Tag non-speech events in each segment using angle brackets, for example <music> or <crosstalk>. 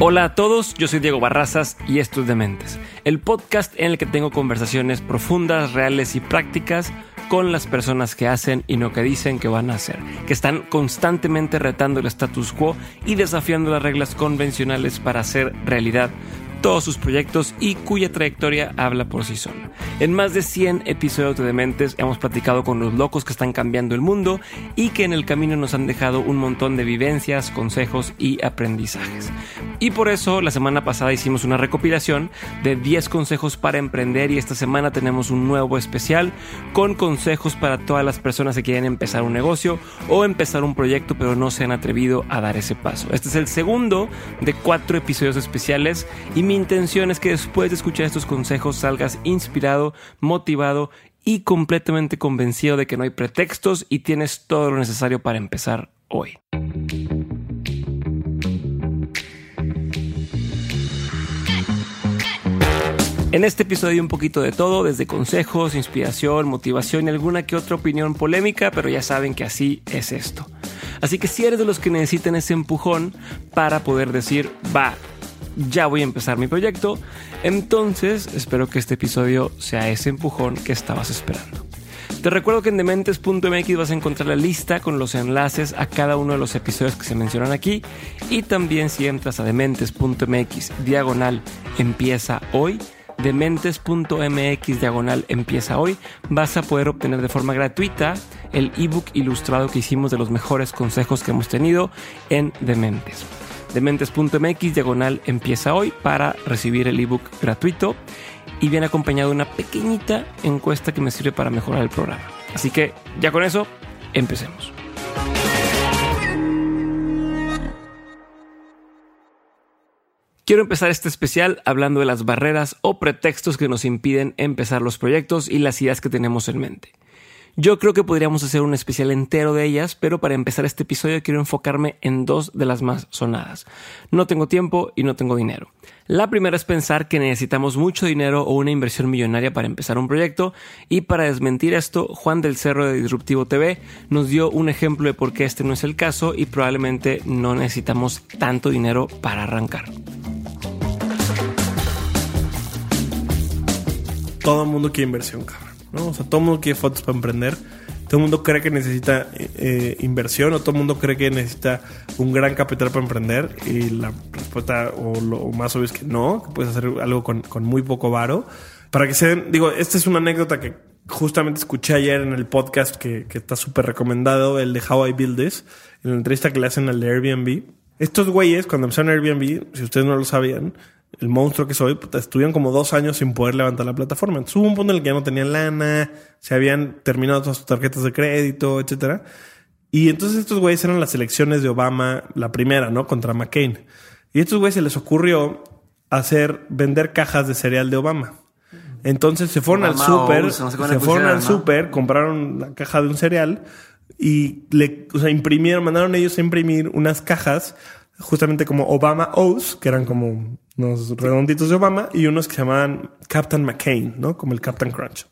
Hola a todos, yo soy Diego Barrazas y esto es Dementes, el podcast en el que tengo conversaciones profundas, reales y prácticas con las personas que hacen y no que dicen que van a hacer, que están constantemente retando el status quo y desafiando las reglas convencionales para hacer realidad todos sus proyectos y cuya trayectoria habla por sí sola. En más de 100 episodios de Dementes hemos platicado con los locos que están cambiando el mundo y que en el camino nos han dejado un montón de vivencias, consejos y aprendizajes. Y por eso la semana pasada hicimos una recopilación de 10 consejos para emprender y esta semana tenemos un nuevo especial con consejos para todas las personas que quieren empezar un negocio o empezar un proyecto pero no se han atrevido a dar ese paso. Este es el segundo de cuatro episodios especiales y mi intención es que después de escuchar estos consejos salgas inspirado, motivado y completamente convencido de que no hay pretextos y tienes todo lo necesario para empezar hoy. En este episodio un poquito de todo, desde consejos, inspiración, motivación y alguna que otra opinión polémica, pero ya saben que así es esto. Así que si eres de los que necesitan ese empujón para poder decir, va, ya voy a empezar mi proyecto, entonces espero que este episodio sea ese empujón que estabas esperando. Te recuerdo que en dementes.mx vas a encontrar la lista con los enlaces a cada uno de los episodios que se mencionan aquí. Y también si entras a dementes.mx diagonal empieza hoy dementes.mx diagonal empieza hoy vas a poder obtener de forma gratuita el ebook ilustrado que hicimos de los mejores consejos que hemos tenido en Dementes dementes.mx diagonal empieza hoy para recibir el ebook gratuito y viene acompañado de una pequeñita encuesta que me sirve para mejorar el programa. Así que ya con eso, empecemos. Quiero empezar este especial hablando de las barreras o pretextos que nos impiden empezar los proyectos y las ideas que tenemos en mente. Yo creo que podríamos hacer un especial entero de ellas, pero para empezar este episodio quiero enfocarme en dos de las más sonadas. No tengo tiempo y no tengo dinero. La primera es pensar que necesitamos mucho dinero o una inversión millonaria para empezar un proyecto y para desmentir esto, Juan del Cerro de Disruptivo TV nos dio un ejemplo de por qué este no es el caso y probablemente no necesitamos tanto dinero para arrancar. Todo el mundo quiere inversión, cabrón. ¿No? O sea, todo el mundo quiere fotos para emprender. Todo el mundo cree que necesita eh, inversión o todo el mundo cree que necesita un gran capital para emprender. Y la respuesta, o lo más obvio es que no, que puedes hacer algo con, muy poco varo. Para que se digo, esta es una anécdota que justamente escuché ayer en el podcast que, que está súper recomendado, el de How I Build This, en la entrevista que le hacen al de Airbnb. Estos güeyes, cuando empezaron Airbnb, si ustedes no lo sabían, el monstruo que soy, estuvieron como dos años sin poder levantar la plataforma. Entonces hubo un punto en el que ya no tenían lana, se habían terminado todas sus tarjetas de crédito, etcétera. Y entonces estos güeyes eran las elecciones de Obama, la primera, ¿no? Contra McCain. Y a estos güeyes se les ocurrió hacer, vender cajas de cereal de Obama. Entonces se fueron al súper, se fueron al súper, compraron la caja de un cereal y le, o sea, imprimieron, mandaron ellos a imprimir unas cajas justamente como Obama O's, que eran como unos redonditos de Obama, y unos que se llamaban Captain McCain, ¿no? Como el Captain Crunch.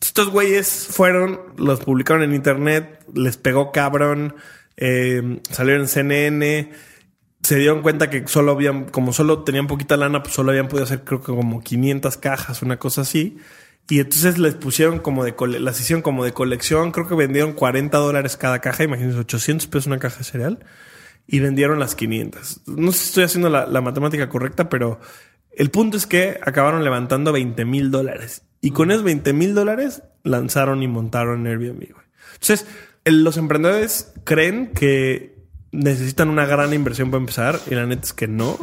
Estos güeyes fueron, los publicaron en internet, les pegó cabrón, eh, salieron en CNN, se dieron cuenta que solo habían, como solo tenían poquita lana, pues solo habían podido hacer creo que como 500 cajas, una cosa así. Y entonces les pusieron como de, las hicieron como de colección, creo que vendieron 40 dólares cada caja, imagínense, 800 pesos una caja de cereal y vendieron las 500. No sé si estoy haciendo la, matemática correcta, pero el punto es que acabaron levantando 20 mil dólares. Y con esos 20 mil dólares lanzaron y montaron Airbnb. Entonces, los emprendedores creen que necesitan una gran inversión para empezar y la neta es que no.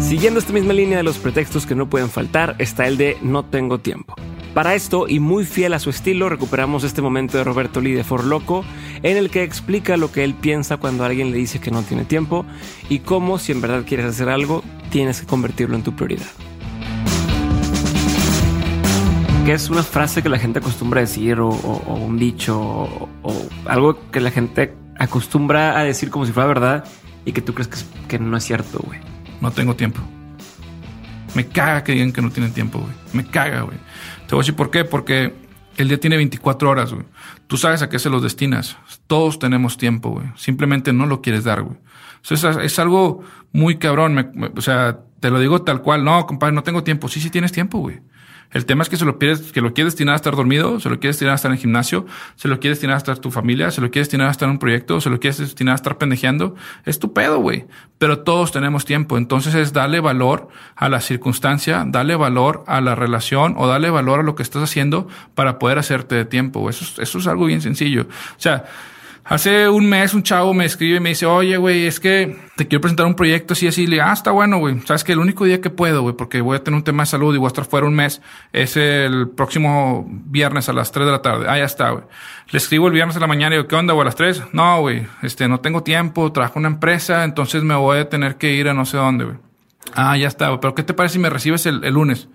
Siguiendo esta misma línea de los pretextos que no pueden faltar, está el de no tengo tiempo. Para esto, y muy fiel a su estilo, recuperamos este momento de Roberto Lee de For Loco, en el que explica lo que él piensa cuando alguien le dice que no tiene tiempo y cómo, si en verdad quieres hacer algo, tienes que convertirlo en tu prioridad. Que es una frase que la gente acostumbra a decir, o, un dicho, o, algo que la gente acostumbra a decir como si fuera verdad y que tú crees que, que no es cierto, güey. No tengo tiempo. Me caga que digan que no tienen tiempo, güey. Me caga, güey. Te voy a decir por qué. Porque el día tiene 24 horas, güey. Tú sabes a qué se los destinas. Todos tenemos tiempo, güey. Simplemente no lo quieres dar, güey. O sea, es, algo muy cabrón. o sea, te lo digo tal cual. No, compadre, no tengo tiempo. Sí, sí tienes tiempo, güey. El tema es que se lo quieres, que lo quieres destinar a estar dormido, se lo quieres destinar a estar en el gimnasio, se lo quieres destinar a estar tu familia, se lo quieres destinar a estar en un proyecto, se lo quieres destinar a estar pendejeando. Es tu pedo, güey. Pero todos tenemos tiempo. Entonces es darle valor a la circunstancia, darle valor a la relación o darle valor a lo que estás haciendo para poder hacerte de tiempo. Eso, eso es algo bien sencillo. O sea, Hace un mes un chavo me escribe y me dice, oye, güey, es que te quiero presentar un proyecto así, así. Le digo, ah, está bueno, güey. Sabes que el único día que puedo, güey, porque voy a tener un tema de salud y voy a estar fuera un mes, es el próximo viernes a las 3 de la tarde. Ah, ya está, güey. Le escribo el viernes a la mañana y digo, ¿qué onda, güey, a las 3? No, güey, este, no tengo tiempo, trabajo en una empresa, entonces me voy a tener que ir a no sé dónde, güey. Ah, ya está, güey. Pero ¿qué te parece si me recibes el, el lunes?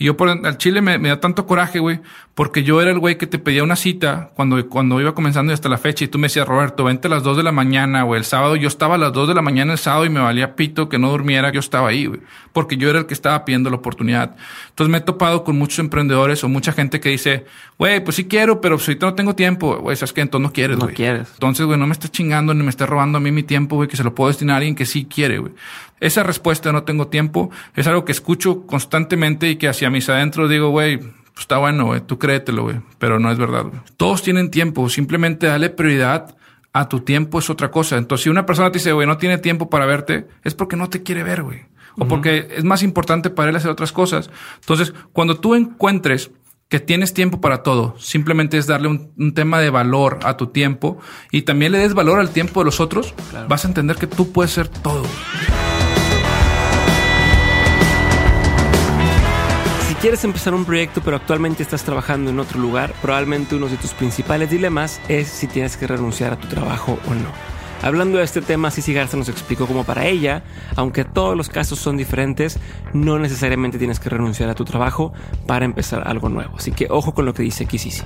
Y yo por al chile me, da tanto coraje, güey, porque yo era el güey que te pedía una cita cuando, cuando iba comenzando y hasta la fecha y tú me decías, Roberto, vente a las 2 de la mañana, güey. El sábado yo estaba a las 2 de la mañana el sábado y me valía pito que no durmiera, yo estaba ahí, güey. Porque yo era el que estaba pidiendo la oportunidad. Entonces me he topado con muchos emprendedores o mucha gente que dice, güey, pues sí quiero, pero si ahorita no tengo tiempo, güey, ¿sabes qué? Entonces no quieres, güey. No quieres. Entonces, güey, no me estés chingando ni me estés robando a mí mi tiempo, güey, que se lo puedo destinar a alguien que sí quiere, güey. Esa respuesta no tengo tiempo es algo que escucho constantemente y que hacia mis adentro digo, güey, pues está bueno, güey, tú créetelo, güey, pero no es verdad. Todos tienen tiempo, simplemente dale prioridad a tu tiempo es otra cosa. Entonces, si una persona te dice, güey, no tiene tiempo para verte, es porque no te quiere ver, güey. O porque es más importante para él hacer otras cosas. Entonces, cuando tú encuentres que tienes tiempo para todo. Simplemente es darle un, tema de valor a tu tiempo y también le des valor al tiempo de los otros. Vas a entender que tú puedes ser todo. Quieres empezar un proyecto pero actualmente estás trabajando en otro lugar, probablemente uno de tus principales dilemas es si tienes que renunciar a tu trabajo o no. Hablando de este tema, Cici Garza nos explicó cómo para ella, aunque todos los casos son diferentes, no necesariamente tienes que renunciar a tu trabajo para empezar algo nuevo. Así que ojo con lo que dice aquí Cici.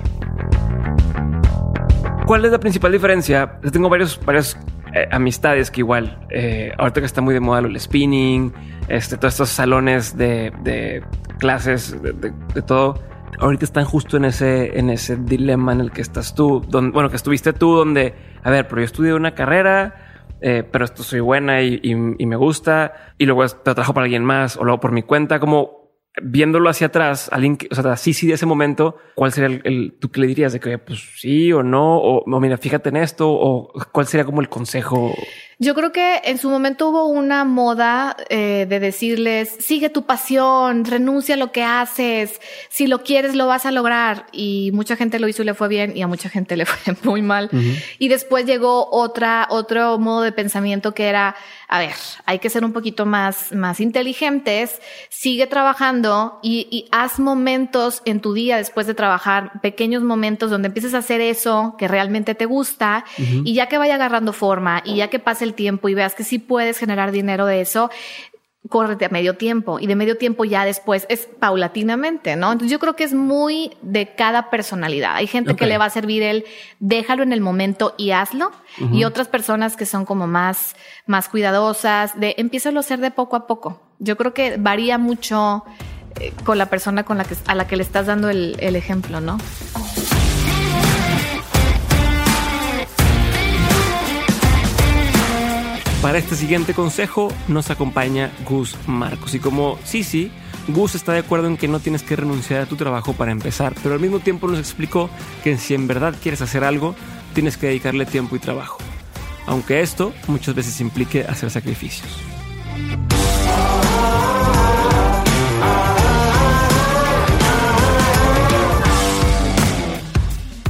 ¿Cuál es la principal diferencia? tengo varios, varias eh, amistades que igual, eh, ahorita que está muy de moda el spinning, este, todos estos salones de, clases, de, todo, ahorita están justo en ese, en ese dilema en el que estás tú, donde, bueno, que estuviste tú, donde, a ver, pero yo estudié una carrera, eh, pero esto soy buena y, me gusta, y luego te trabajo para alguien más, o luego por mi cuenta, como viéndolo hacia atrás, alguien que, o sea, sí, sí, de ese momento, ¿cuál sería el, tú que le dirías de que, pues sí o no, o, o mira, fíjate en esto, o cuál sería como el consejo? Yo creo que en su momento hubo una moda eh, de decirles, sigue tu pasión, renuncia a lo que haces, si lo quieres lo vas a lograr. Y mucha gente lo hizo y le fue bien y a mucha gente <laughs> le fue muy mal. Y después llegó otra, otro modo de pensamiento que era, a ver, hay que ser un poquito más, más inteligentes, sigue trabajando y, y haz momentos en tu día después de trabajar, pequeños momentos donde empieces a hacer eso que realmente te gusta y ya que vaya agarrando forma y ya que pase el tiempo y veas que sí puedes generar dinero de eso, córrete a medio tiempo y de medio tiempo ya después es paulatinamente, ¿no? Entonces yo creo que es muy de cada personalidad. Hay gente que le va a servir el déjalo en el momento y hazlo y otras personas que son como más, más cuidadosas de empieza a hacer de poco a poco. Yo creo que varía mucho eh, con la persona con la que, a la que le estás dando el, el ejemplo, ¿no? Para este siguiente consejo nos acompaña Gus Marcos. Y como sí, Gus está de acuerdo en que no tienes que renunciar a tu trabajo para empezar, pero al mismo tiempo nos explicó que si en verdad quieres hacer algo, tienes que dedicarle tiempo y trabajo. Aunque esto muchas veces implique hacer sacrificios.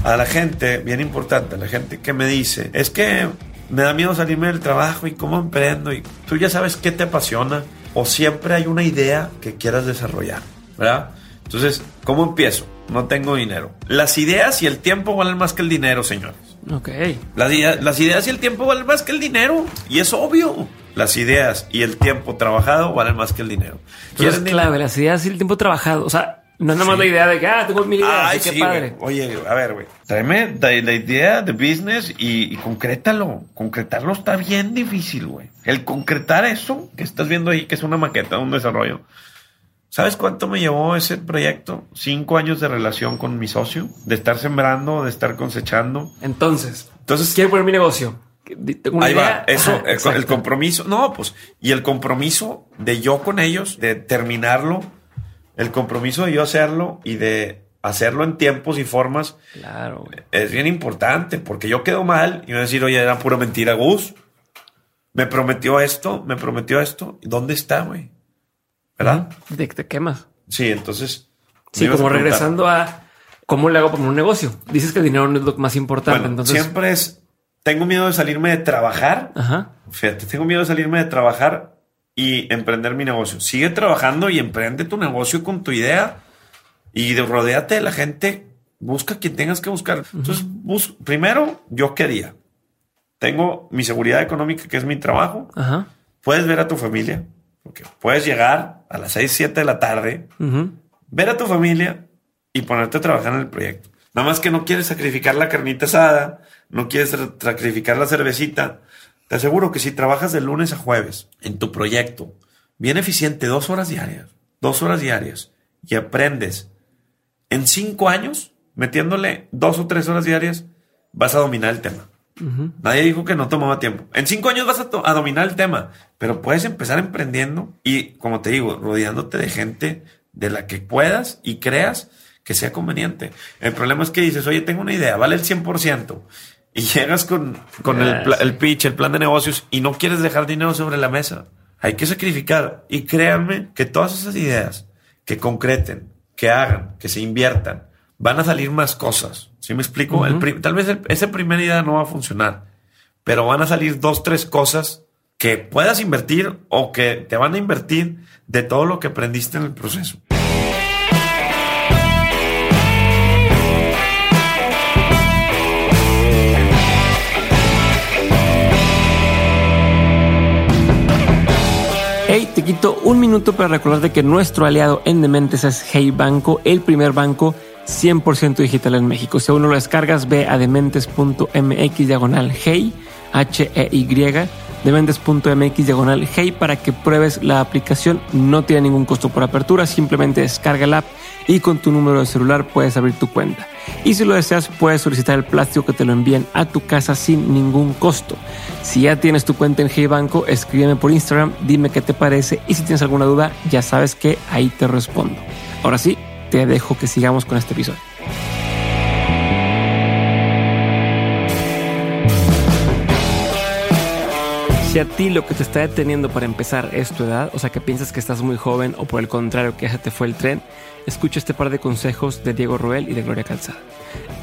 A la gente, bien importante, a la gente que me dice, es que me da miedo salirme del trabajo y cómo emprendo y tú ya sabes qué te apasiona o siempre hay una idea que quieras desarrollar, ¿verdad? Entonces, ¿cómo empiezo? No tengo dinero. Las ideas y el tiempo valen más que el dinero, señores. Ok. Las, las ideas y el tiempo valen más que el dinero. Y es obvio. Las ideas y el tiempo trabajado valen más que el dinero. ¿Quieren es dinero? clave, las ideas y el tiempo trabajado. O sea, no es nada más la idea de que, ah, tengo mil ideas, Ay, sí, qué sí, padre. güey. Oye, a ver, güey. Tráeme la, la idea de business y, y concrétalo. Concretarlo está bien difícil, güey. El concretar eso que estás viendo ahí, que es una maqueta, un desarrollo. ¿Sabes cuánto me llevó ese proyecto? Cinco años de relación con mi socio, de estar sembrando, de estar cosechando. Entonces, Entonces, quiero poner mi negocio. Tengo una Ahí idea. va, eso, Ajá, el, el compromiso, no, pues, y el compromiso de yo con ellos, de terminarlo, el compromiso de yo hacerlo y de hacerlo en tiempos y formas, Claro, güey. es bien importante, porque yo quedo mal y voy a decir, oye, era pura mentira, Gus. Me prometió esto, me prometió esto. ¿Dónde está, güey? ¿Verdad? De que te quemas. Sí, entonces. Sí, como a regresando a cómo le hago para un negocio. Dices que el dinero no es lo más importante. Bueno, entonces, siempre es. Tengo miedo de salirme de trabajar. Ajá. Fíjate, tengo miedo de salirme de trabajar y emprender mi negocio. Sigue trabajando y emprende tu negocio con tu idea y de, rodéate de la gente. Busca quien tengas que buscar. Entonces, bus- primero, yo quería. Tengo mi seguridad económica, que es mi trabajo. Puedes ver a tu familia, porque puedes llegar a las 6, 7 de la tarde, Ujú. ver a tu familia y ponerte a trabajar en el proyecto. Nada más que no quieres sacrificar la carnita asada, no quieres sa- sacrificar la cervecita. Te aseguro que si trabajas de lunes a jueves en tu proyecto, bien eficiente, dos horas diarias, dos horas diarias, y aprendes en cinco años, metiéndole dos o tres horas diarias, vas a dominar el tema. Nadie dijo que no tomaba tiempo. En cinco años vas a, a dominar el tema, pero puedes empezar emprendiendo y, como te digo, rodeándote de gente de la que puedas y creas que sea conveniente. El problema es que dices, oye, tengo una idea, vale el 100%. Y llegas con, con el, Ah, pla- el pitch, el plan de negocios y no quieres dejar dinero sobre la mesa. Hay que sacrificar. Y créanme que todas esas ideas que concreten, que hagan, que se inviertan, van a salir más cosas. ¿Sí me explico? El tal vez el- esa primera idea no va a funcionar, pero van a salir dos, tres cosas que puedas invertir o que te van a invertir de todo lo que aprendiste en el proceso. Hey, te quito un minuto para recordarte que nuestro aliado en Dementes es Hey Banco, el primer banco 100% digital en México. Si aún no lo descargas, ve a dementes.mx diagonal Hey, H-E-Y, dementes.mx diagonal Hey para que pruebes la aplicación. No tiene ningún costo por apertura, simplemente descarga la app y con tu número de celular puedes abrir tu cuenta. Y si lo deseas, puedes solicitar el plástico que te lo envíen a tu casa sin ningún costo. Si ya tienes tu cuenta en Hey Banco, escríbeme por Instagram, dime qué te parece y si tienes alguna duda, ya sabes que ahí te respondo. Ahora sí, te dejo que sigamos con este episodio. Si a ti lo que te está deteniendo para empezar es tu edad, o sea que piensas que estás muy joven o por el contrario que ya te fue el tren, escucha este par de consejos de Diego Roel y de Gloria Calzada.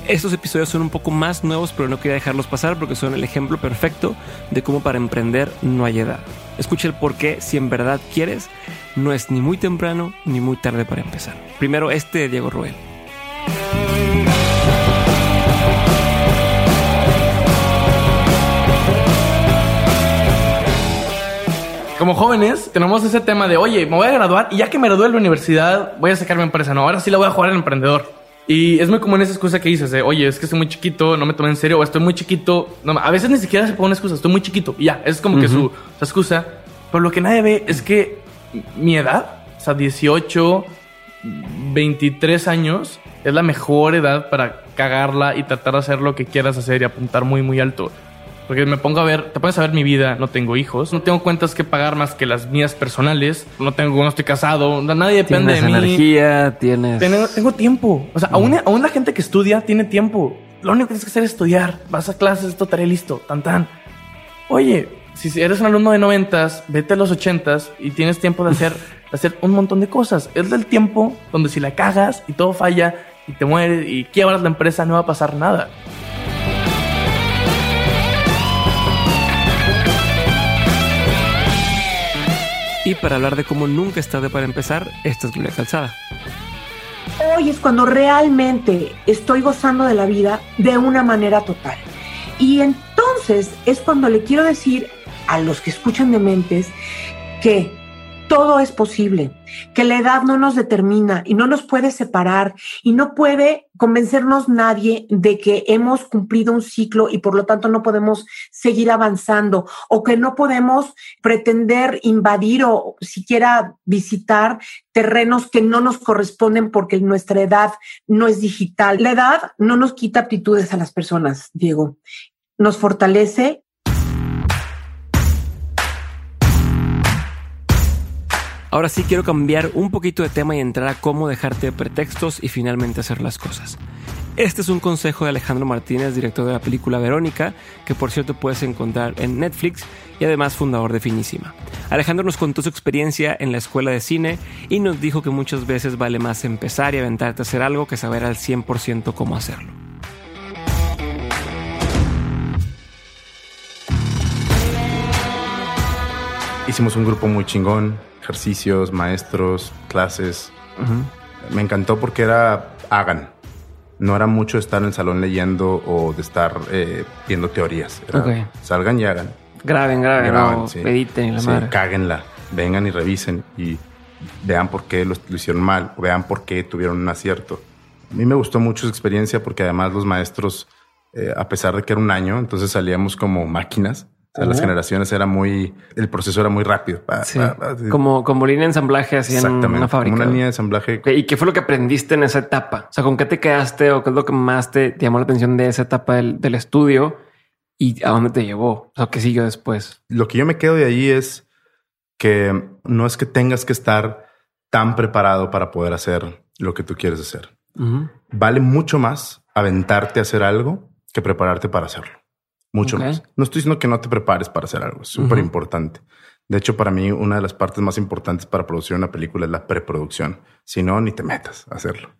Estos episodios son un poco más nuevos, pero no quería dejarlos pasar porque son el ejemplo perfecto de cómo para emprender no hay edad. Escucha el por qué, si en verdad quieres, no es ni muy temprano ni muy tarde para empezar. Primero este de Diego Roel. Como jóvenes, tenemos ese tema de, oye, me voy a graduar y ya que me gradué de la universidad, voy a sacar mi empresa. No, ahora sí la voy a jugar al emprendedor. Y es muy común esa excusa que dices de, oye, es que estoy muy chiquito, no me tomé en serio, o estoy muy chiquito. No, a veces ni siquiera se pone una excusa, estoy muy chiquito. Y ya, es como que su, su excusa. Pero lo que nadie ve es que mi edad, o sea, 18, 23 años, es la mejor edad para cagarla y tratar de hacer lo que quieras hacer y apuntar muy, muy alto. Porque me pongo a ver, te pones a ver mi vida, no tengo hijos, no tengo cuentas que pagar más que las mías personales, no tengo, no estoy casado, nadie depende Tienes de mí. energía, tienes... Tengo, tengo tiempo. O sea, aún, aún la gente que estudia tiene tiempo. Lo único que tienes que hacer es estudiar. Vas a clases, esto haré listo. Tan tan. Oye, si eres un alumno de noventas, vete a los ochentas y tienes tiempo de <laughs> hacer, de hacer un montón de cosas. Es del tiempo donde si la cagas y todo falla y te mueres y quiebras la empresa, no va a pasar nada. Y para hablar de cómo nunca es tarde para empezar, esta es Gloria Calzada. Hoy es cuando realmente estoy gozando de la vida de una manera total. Y entonces es cuando le quiero decir a los que escuchan de mentes que todo es posible, que la edad no nos determina y no nos puede separar y no puede convencernos nadie de que hemos cumplido un ciclo y por lo tanto no podemos seguir avanzando o que no podemos pretender invadir o siquiera visitar terrenos que no nos corresponden porque nuestra edad no es digital. La edad no nos quita aptitudes a las personas, Diego. Nos fortalece Ahora sí quiero cambiar un poquito de tema y entrar a cómo dejarte de pretextos y finalmente hacer las cosas. Este es un consejo de Alejandro Martínez, director de la película Verónica, que por cierto puedes encontrar en Netflix y además fundador de Finísima. Alejandro nos contó su experiencia en la escuela de cine y nos dijo que muchas veces vale más empezar y aventarte a hacer algo que saber al 100% cómo hacerlo. Hicimos un grupo muy chingón, ejercicios, maestros, clases. Me encantó porque era hagan. No era mucho estar en el salón leyendo o de estar eh, viendo teorías. Era, Ok. Salgan y hagan. Graben, graben, Graben, no, sí. editen la Sí, madre. cáguenla. Vengan y revisen y vean por qué lo, lo hicieron mal, o vean por qué tuvieron un acierto. A mí me gustó mucho su experiencia porque además los maestros, eh, a pesar de que era un año, entonces salíamos como máquinas. O sea, las generaciones era muy, el proceso era muy rápido. Pa, Sí. pa, pa, Como, como línea de ensamblaje así en una fábrica. Como una línea de ensamblaje. ¿Y qué fue lo que aprendiste en esa etapa? O sea, ¿con qué te quedaste o qué es lo que más te, llamó la atención de esa etapa del, del estudio y a dónde te llevó? O sea, ¿qué siguió después? Lo que yo me quedo de ahí es que no es que tengas que estar tan preparado para poder hacer lo que tú quieres hacer. Vale mucho más aventarte a hacer algo que prepararte para hacerlo. Mucho más. No estoy diciendo que no te prepares para hacer algo. Es súper importante. De hecho, para mí, una de las partes más importantes para producir una película es la preproducción. Si no, ni te metas a hacerlo.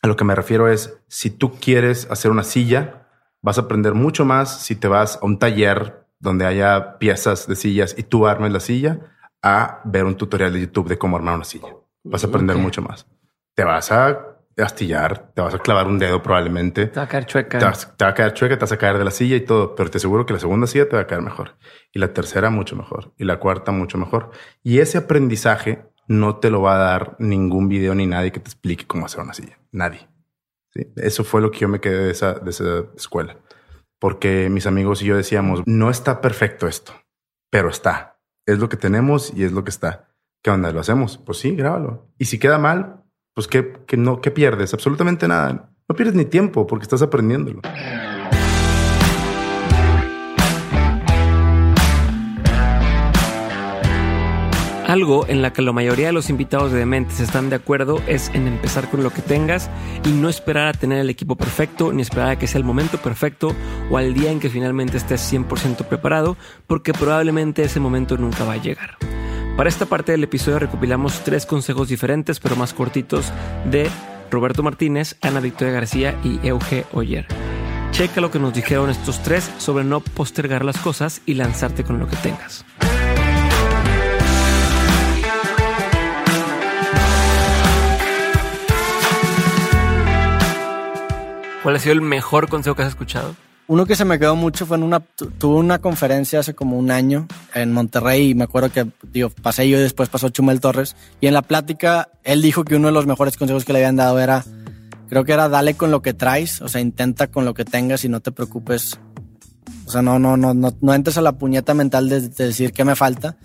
A lo que me refiero es, si tú quieres hacer una silla, vas a aprender mucho más si te vas a un taller donde haya piezas de sillas y tú armes la silla a ver un tutorial de YouTube de cómo armar una silla. Vas a aprender mucho más. Te vas a astillar, te vas a clavar un dedo probablemente. Te va a caer chueca. Te, vas- te va a caer chueca, te vas a caer de la silla y todo, pero te aseguro que la segunda silla te va a caer mejor. Y la tercera mucho mejor. Y la cuarta mucho mejor. Y ese aprendizaje no te lo va a dar ningún video ni nadie que te explique cómo hacer una silla. Nadie. ¿Sí? Eso fue lo que yo me quedé de esa, de esa escuela. Porque mis amigos y yo decíamos, no está perfecto esto, pero está. Es lo que tenemos y es lo que está. ¿Qué onda? ¿Lo hacemos? Pues sí, grábalo. Y si queda mal, pues ¿qué, qué no, ¿qué pierdes? Absolutamente nada. No pierdes ni tiempo porque estás aprendiéndolo. Algo en la que la mayoría de los invitados de Dementes están de acuerdo es en empezar con lo que tengas y no esperar a tener el equipo perfecto, ni esperar a que sea el momento perfecto o al día en que finalmente estés 100% preparado, porque probablemente ese momento nunca va a llegar. Para esta parte del episodio recopilamos tres consejos diferentes pero más cortitos de Roberto Martínez, Ana Victoria García y Euge Oyer. Checa lo que nos dijeron estos tres sobre no postergar las cosas y lanzarte con lo que tengas. ¿Cuál ha sido el mejor consejo que has escuchado? Uno que se me quedó mucho fue en una, tu- tuve una conferencia hace como un año en Monterrey y me acuerdo que, digo, pasé yo y después pasó Chumel Torres. Y en la plática él dijo que uno de los mejores consejos que le habían dado era, creo que era dale con lo que traes, o sea, intenta con lo que tengas y no te preocupes, o sea, no, no, no, no, no entres a la puñeta mental de, de decir qué me falta.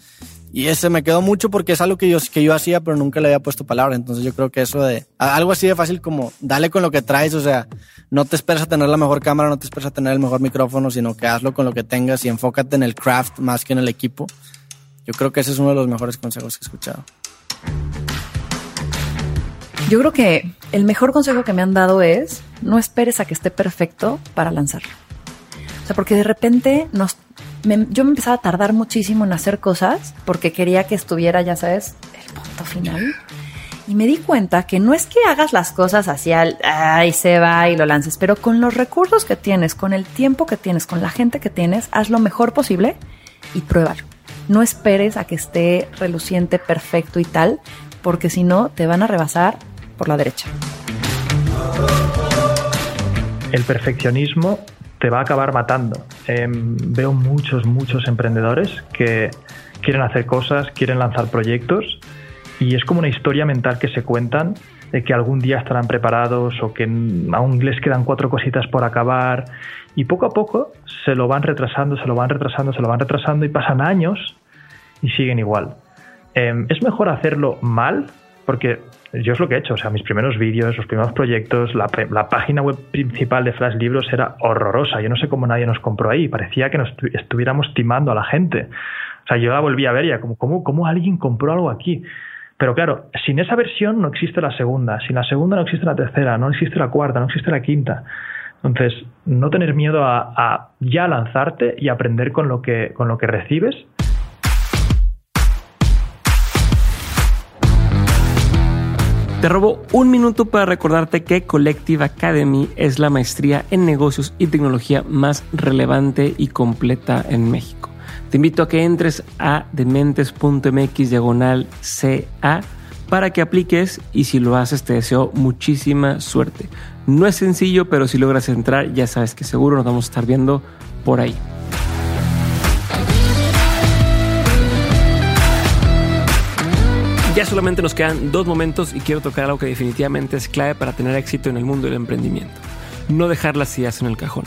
Y ese me quedó mucho porque es algo que yo, que yo hacía, pero nunca le había puesto palabra. Entonces yo creo que eso de algo así de fácil como dale con lo que traes, o sea, no te esperes a tener la mejor cámara, no te esperes a tener el mejor micrófono, sino que hazlo con lo que tengas y enfócate en el craft más que en el equipo. Yo creo que ese es uno de los mejores consejos que he escuchado. Yo creo que el mejor consejo que me han dado es no esperes a que esté perfecto para lanzarlo. O sea, porque de repente nos, me- yo me empezaba a tardar muchísimo en hacer cosas porque quería que estuviera, ya sabes, el punto final. Y me di cuenta que no es que hagas las cosas así al, ay, se va y lo lances, pero con los recursos que tienes, con el tiempo que tienes, con la gente que tienes, haz lo mejor posible y pruébalo. No esperes a que esté reluciente, perfecto y tal, porque si no, te van a rebasar por la derecha. El perfeccionismo te va a acabar matando. Em, veo muchos, muchos emprendedores que quieren hacer cosas, quieren lanzar proyectos y es como una historia mental que se cuentan de que algún día estarán preparados o que aún les quedan cuatro cositas por acabar y poco a poco se lo van retrasando, se lo van retrasando, se lo van retrasando y pasan años y siguen igual. Em, es mejor hacerlo mal porque yo es lo que he hecho, o sea, mis primeros vídeos, los primeros proyectos, la, la, página web principal de Flash Libros era horrorosa, yo no sé cómo nadie nos compró ahí, parecía que nos estuviéramos timando a la gente. O sea, yo la volví a ver ya, como, ¿cómo, cómo alguien compró algo aquí? Pero claro, sin esa versión no existe la segunda, sin la segunda no existe la tercera, no existe la cuarta, no existe la quinta. Entonces, no tener miedo a, a ya lanzarte y aprender con lo que, con lo que recibes Te robo un minuto para recordarte que Collective Academy es la maestría en negocios y tecnología más relevante y completa en México. Te invito a que entres a dementes.mx diagonal CA para que apliques y si lo haces te deseo muchísima suerte. No es sencillo, pero si logras entrar ya sabes que seguro nos vamos a estar viendo por ahí. Ya solamente nos quedan dos momentos y quiero tocar algo que definitivamente es clave para tener éxito en el mundo del emprendimiento. No dejar las ideas en el cajón.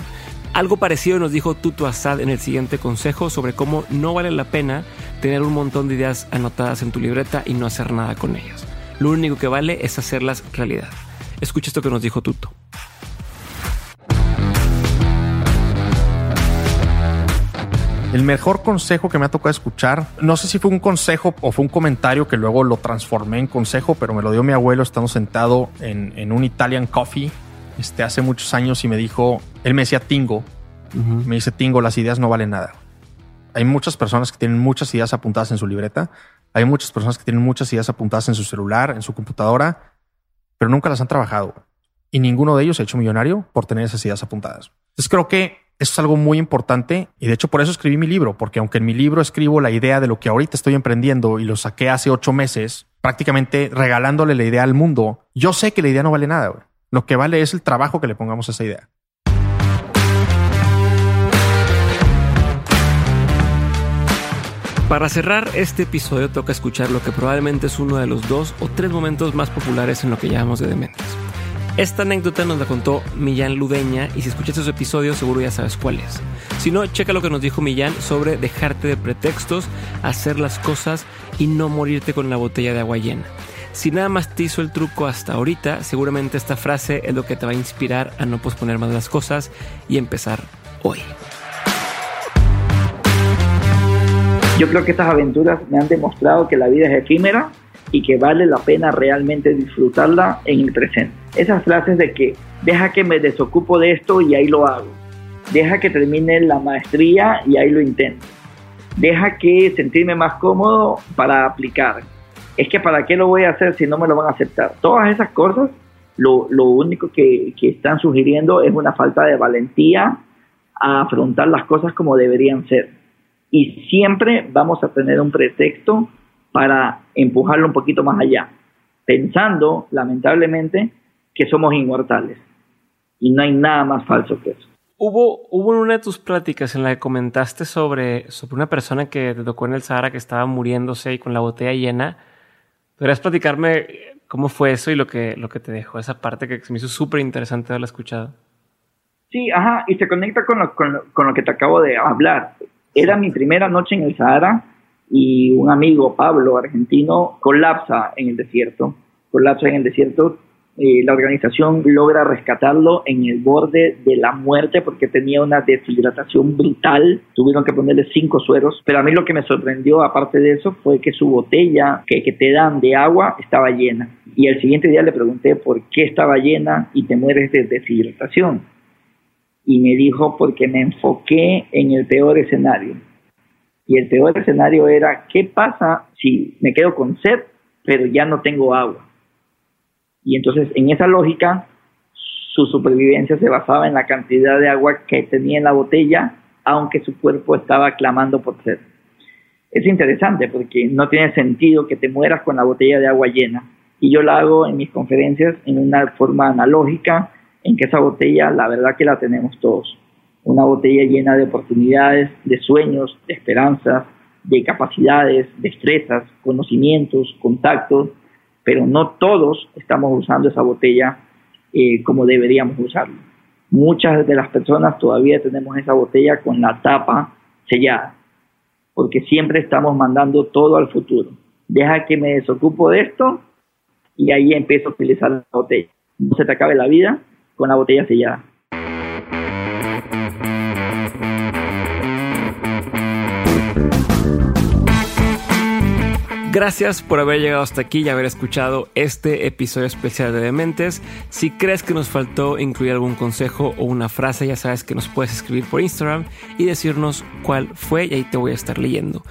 Algo parecido nos dijo Tuto Asad en el siguiente consejo sobre cómo no vale la pena tener un montón de ideas anotadas en tu libreta y no hacer nada con ellas. Lo único que vale es hacerlas realidad. Escucha esto que nos dijo Tuto. El mejor consejo que me ha tocado escuchar, no sé si fue un consejo o fue un comentario que luego lo transformé en consejo, pero me lo dio mi abuelo estando sentado en, en un Italian Coffee este, hace muchos años y me dijo, él me decía Tingo, me dice Tingo, las ideas no valen nada. Hay muchas personas que tienen muchas ideas apuntadas en su libreta, hay muchas personas que tienen muchas ideas apuntadas en su celular, en su computadora, pero nunca las han trabajado. Y ninguno de ellos ha hecho millonario por tener esas ideas apuntadas. Entonces creo que eso es algo muy importante y de hecho por eso escribí mi libro, porque aunque en mi libro escribo la idea de lo que ahorita estoy emprendiendo y lo saqué hace ocho meses, prácticamente regalándole la idea al mundo, yo sé que la idea no vale nada. Lo que vale es el trabajo que le pongamos a esa idea. Para cerrar este episodio toca escuchar lo que probablemente es uno de los dos o tres momentos más populares en lo que llamamos de dementes. Esta anécdota nos la contó Millán Ludeña y si escuchaste su episodio seguro ya sabes cuál es. Si no, checa lo que nos dijo Millán sobre dejarte de pretextos, hacer las cosas y no morirte con la botella de agua llena. Si nada más te hizo el truco hasta ahorita, seguramente esta frase es lo que te va a inspirar a no posponer más las cosas y empezar hoy. Yo creo que estas aventuras me han demostrado que la vida es efímera y que vale la pena realmente disfrutarla en el presente. Esas frases de que deja que me desocupo de esto y ahí lo hago. Deja que termine la maestría y ahí lo intento. Deja que sentirme más cómodo para aplicar es que para qué lo voy a hacer si no me lo van a aceptar. Todas esas cosas, lo, único que, que, están sugiriendo es una falta de valentía a afrontar las cosas como deberían ser. Y siempre vamos a tener un pretexto para empujarlo un poquito más allá, pensando, lamentablemente, que somos inmortales. Y no hay nada más falso que eso. Hubo, hubo una de tus pláticas en la que comentaste sobre, sobre una persona que te tocó en el Sahara que estaba muriéndose y con la botella llena ¿Podrías platicarme cómo fue eso y lo que, lo que te dejó esa parte que se me hizo súper interesante haberla escuchado? Sí, ajá, y se conecta con lo, con, lo, con lo que te acabo de hablar. Era mi primera noche en el Sahara y un amigo, Pablo, argentino, colapsa en el desierto. Colapsa en el desierto eh, la organización logra rescatarlo en el borde de la muerte porque tenía una deshidratación brutal. Tuvieron que ponerle cinco sueros. Pero a mí lo que me sorprendió, aparte de eso, fue que su botella que, que te dan de agua estaba llena. Y el siguiente día le pregunté por qué estaba llena y te mueres de deshidratación. Y me dijo porque me enfoqué en el peor escenario. Y el peor escenario era, ¿qué pasa si me quedo con sed, pero ya no tengo agua? Y entonces, en esa lógica, su supervivencia se basaba en la cantidad de agua que tenía en la botella, aunque su cuerpo estaba clamando por sed. Es interesante porque no tiene sentido que te mueras con la botella de agua llena. y yo la hago en mis conferencias en una forma analógica, en que esa botella, la verdad que la tenemos todos. Una botella llena de oportunidades, de sueños, de esperanzas, de capacidades, destrezas, conocimientos, contactos, pero no todos estamos usando esa botella eh, como deberíamos usarla. Muchas de las personas todavía tenemos esa botella con la tapa sellada, porque siempre estamos mandando todo al futuro. Deja que me desocupo de esto y ahí empiezo a utilizar la botella. No se te acabe la vida con la botella sellada. Gracias por haber llegado hasta aquí y haber escuchado este episodio especial de Dementes. Si crees que nos faltó incluir algún consejo o una frase, ya sabes que nos puedes escribir por Instagram y decirnos cuál fue y ahí te voy a estar leyendo.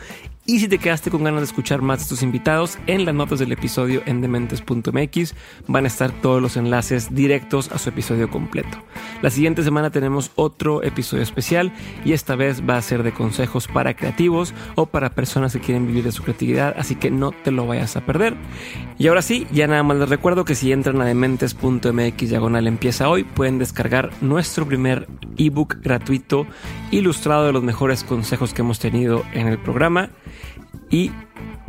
Y si te quedaste con ganas de escuchar más de estos invitados, en las notas del episodio en dementes.mx van a estar todos los enlaces directos a su episodio completo. La siguiente semana tenemos otro episodio especial y esta vez va a ser de consejos para creativos o para personas que quieren vivir de su creatividad, así que no te lo vayas a perder. Y ahora sí, ya nada más les recuerdo que si entran a dementes.mx diagonal empieza hoy, pueden descargar nuestro primer ebook gratuito ilustrado de los mejores consejos que hemos tenido en el programa. Y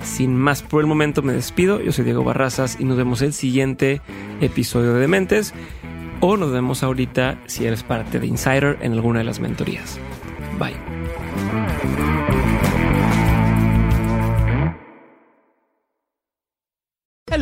sin más por el momento me despido. Yo soy Diego Barrazas y nos vemos el siguiente episodio de Dementes. O nos vemos ahorita si eres parte de Insider en alguna de las mentorías. Bye.